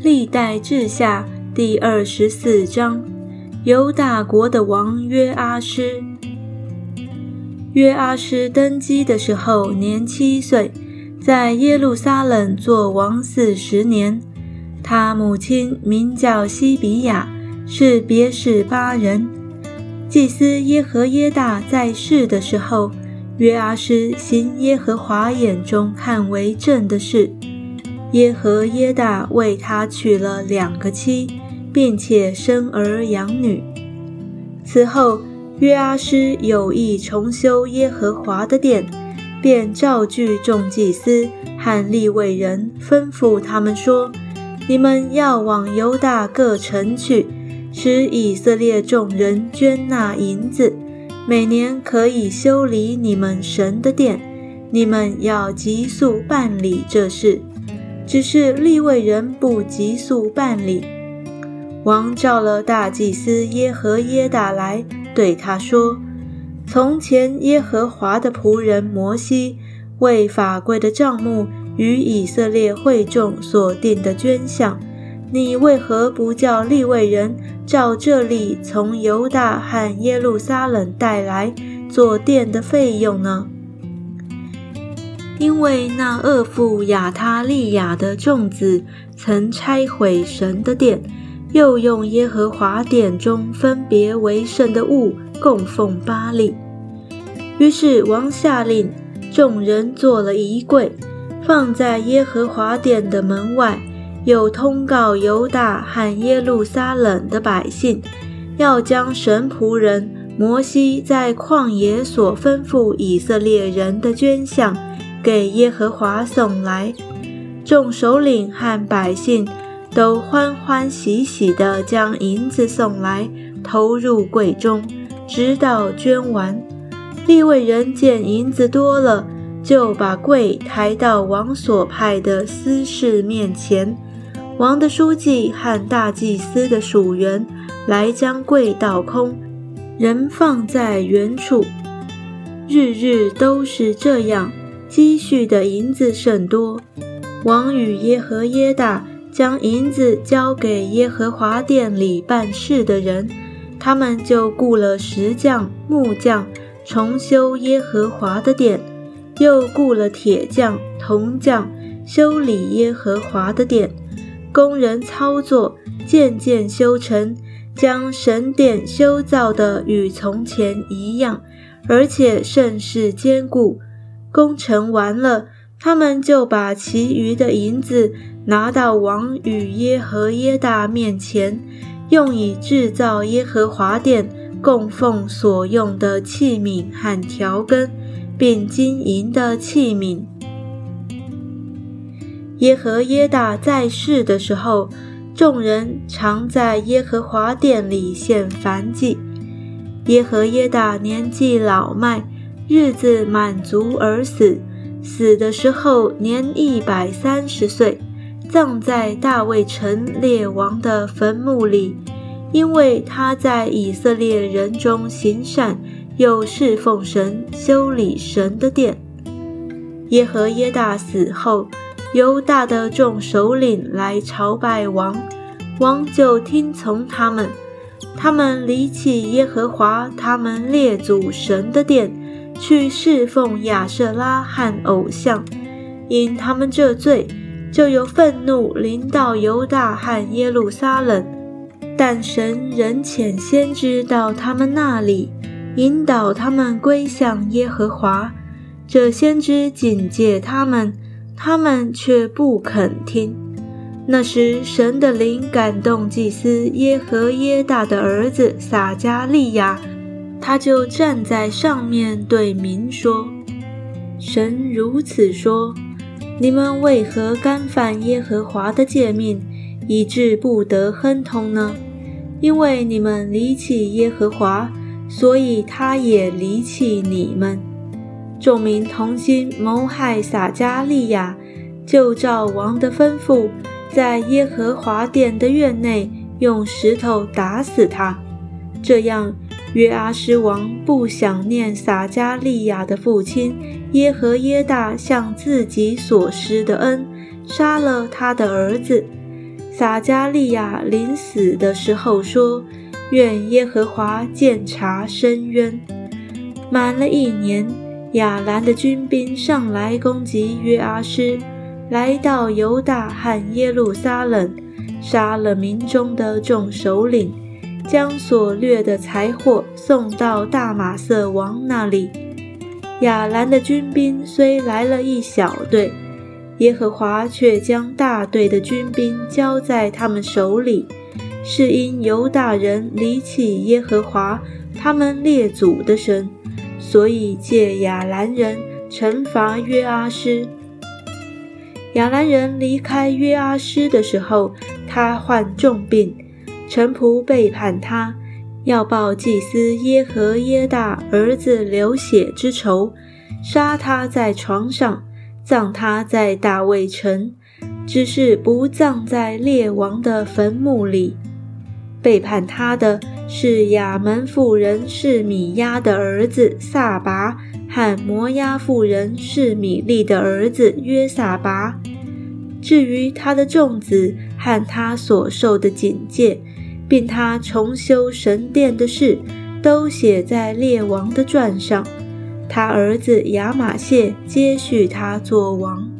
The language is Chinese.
历代志下第二十四章，犹大国的王约阿施。约阿施登基的时候年七岁，在耶路撒冷做王四十年。他母亲名叫西比亚，是别是巴人。祭司耶和耶大在世的时候，约阿施行耶和华眼中看为正的事。耶和耶大为他娶了两个妻，并且生儿养女。此后，约阿施有意重修耶和华的殿，便召聚众祭司和利未人，吩咐他们说：“你们要往犹大各城去，使以色列众人捐纳银子，每年可以修理你们神的殿。你们要急速办理这事。”只是利未人不急速办理。王召了大祭司耶和耶大来，对他说：“从前耶和华的仆人摩西为法柜的账目与以色列会众所定的捐项，你为何不叫利未人照这里从犹大和耶路撒冷带来做殿的费用呢？”因为那恶妇亚他利亚的众子曾拆毁神的殿，又用耶和华殿中分别为圣的物供奉巴利。于是王下令，众人做了一柜，放在耶和华殿的门外，又通告犹大和耶路撒冷的百姓，要将神仆人摩西在旷野所吩咐以色列人的捐项。给耶和华送来，众首领和百姓都欢欢喜喜地将银子送来，投入柜中，直到捐完。利未人见银子多了，就把柜抬到王所派的司事面前。王的书记和大祭司的属员来将柜倒空，人放在原处。日日都是这样。积蓄的银子甚多，王与耶和耶大将银子交给耶和华殿里办事的人，他们就雇了石匠、木匠，重修耶和华的殿；又雇了铁匠、铜匠，修理耶和华的殿。工人操作，渐渐修成，将神殿修造的与从前一样，而且甚是坚固。工程完了，他们就把其余的银子拿到王与耶和耶大面前，用以制造耶和华殿供奉所用的器皿和调羹，并金银的器皿。耶和耶大在世的时候，众人常在耶和华殿里献燔祭。耶和耶大年纪老迈。日子满足而死，死的时候年一百三十岁，葬在大卫城列王的坟墓里，因为他在以色列人中行善，又侍奉神，修理神的殿。耶和耶大死后，犹大的众首领来朝拜王，王就听从他们，他们离弃耶和华他们列祖神的殿。去侍奉亚瑟拉和偶像，因他们这罪，就有愤怒临到犹大和耶路撒冷。但神仍遣先知到他们那里，引导他们归向耶和华。这先知警戒他们，他们却不肯听。那时，神的灵感动祭司耶和耶大的儿子撒加利亚。他就站在上面对民说：“神如此说，你们为何干犯耶和华的诫命，以致不得亨通呢？因为你们离弃耶和华，所以他也离弃你们。众民同心谋害撒加利亚，就照王的吩咐，在耶和华殿的院内用石头打死他，这样。”约阿施王不想念撒加利亚的父亲耶和耶大向自己所施的恩，杀了他的儿子。撒加利亚临死的时候说：“愿耶和华鉴察深渊。”满了一年，亚兰的军兵上来攻击约阿施，来到犹大和耶路撒冷，杀了民中的众首领，将所掠的财货送到大马色王那里。亚兰的军兵虽来了一小队。耶和华却将大队的军兵交在他们手里，是因犹大人离弃耶和华他们列祖的神，所以借亚兰人惩罚约阿施。亚兰人离开约阿施的时候，他患重病，臣仆背叛他，要报祭司耶和耶大儿子流血之仇，杀他在床上。葬他在大卫城，只是不葬在列王的坟墓里。背叛他的是亚门妇人是米亚的儿子撒拔，和摩押妇人是米利的儿子约撒拔。至于他的众子和他所受的警戒，并他重修神殿的事，都写在列王的传上。他儿子亚马谢接续他做王。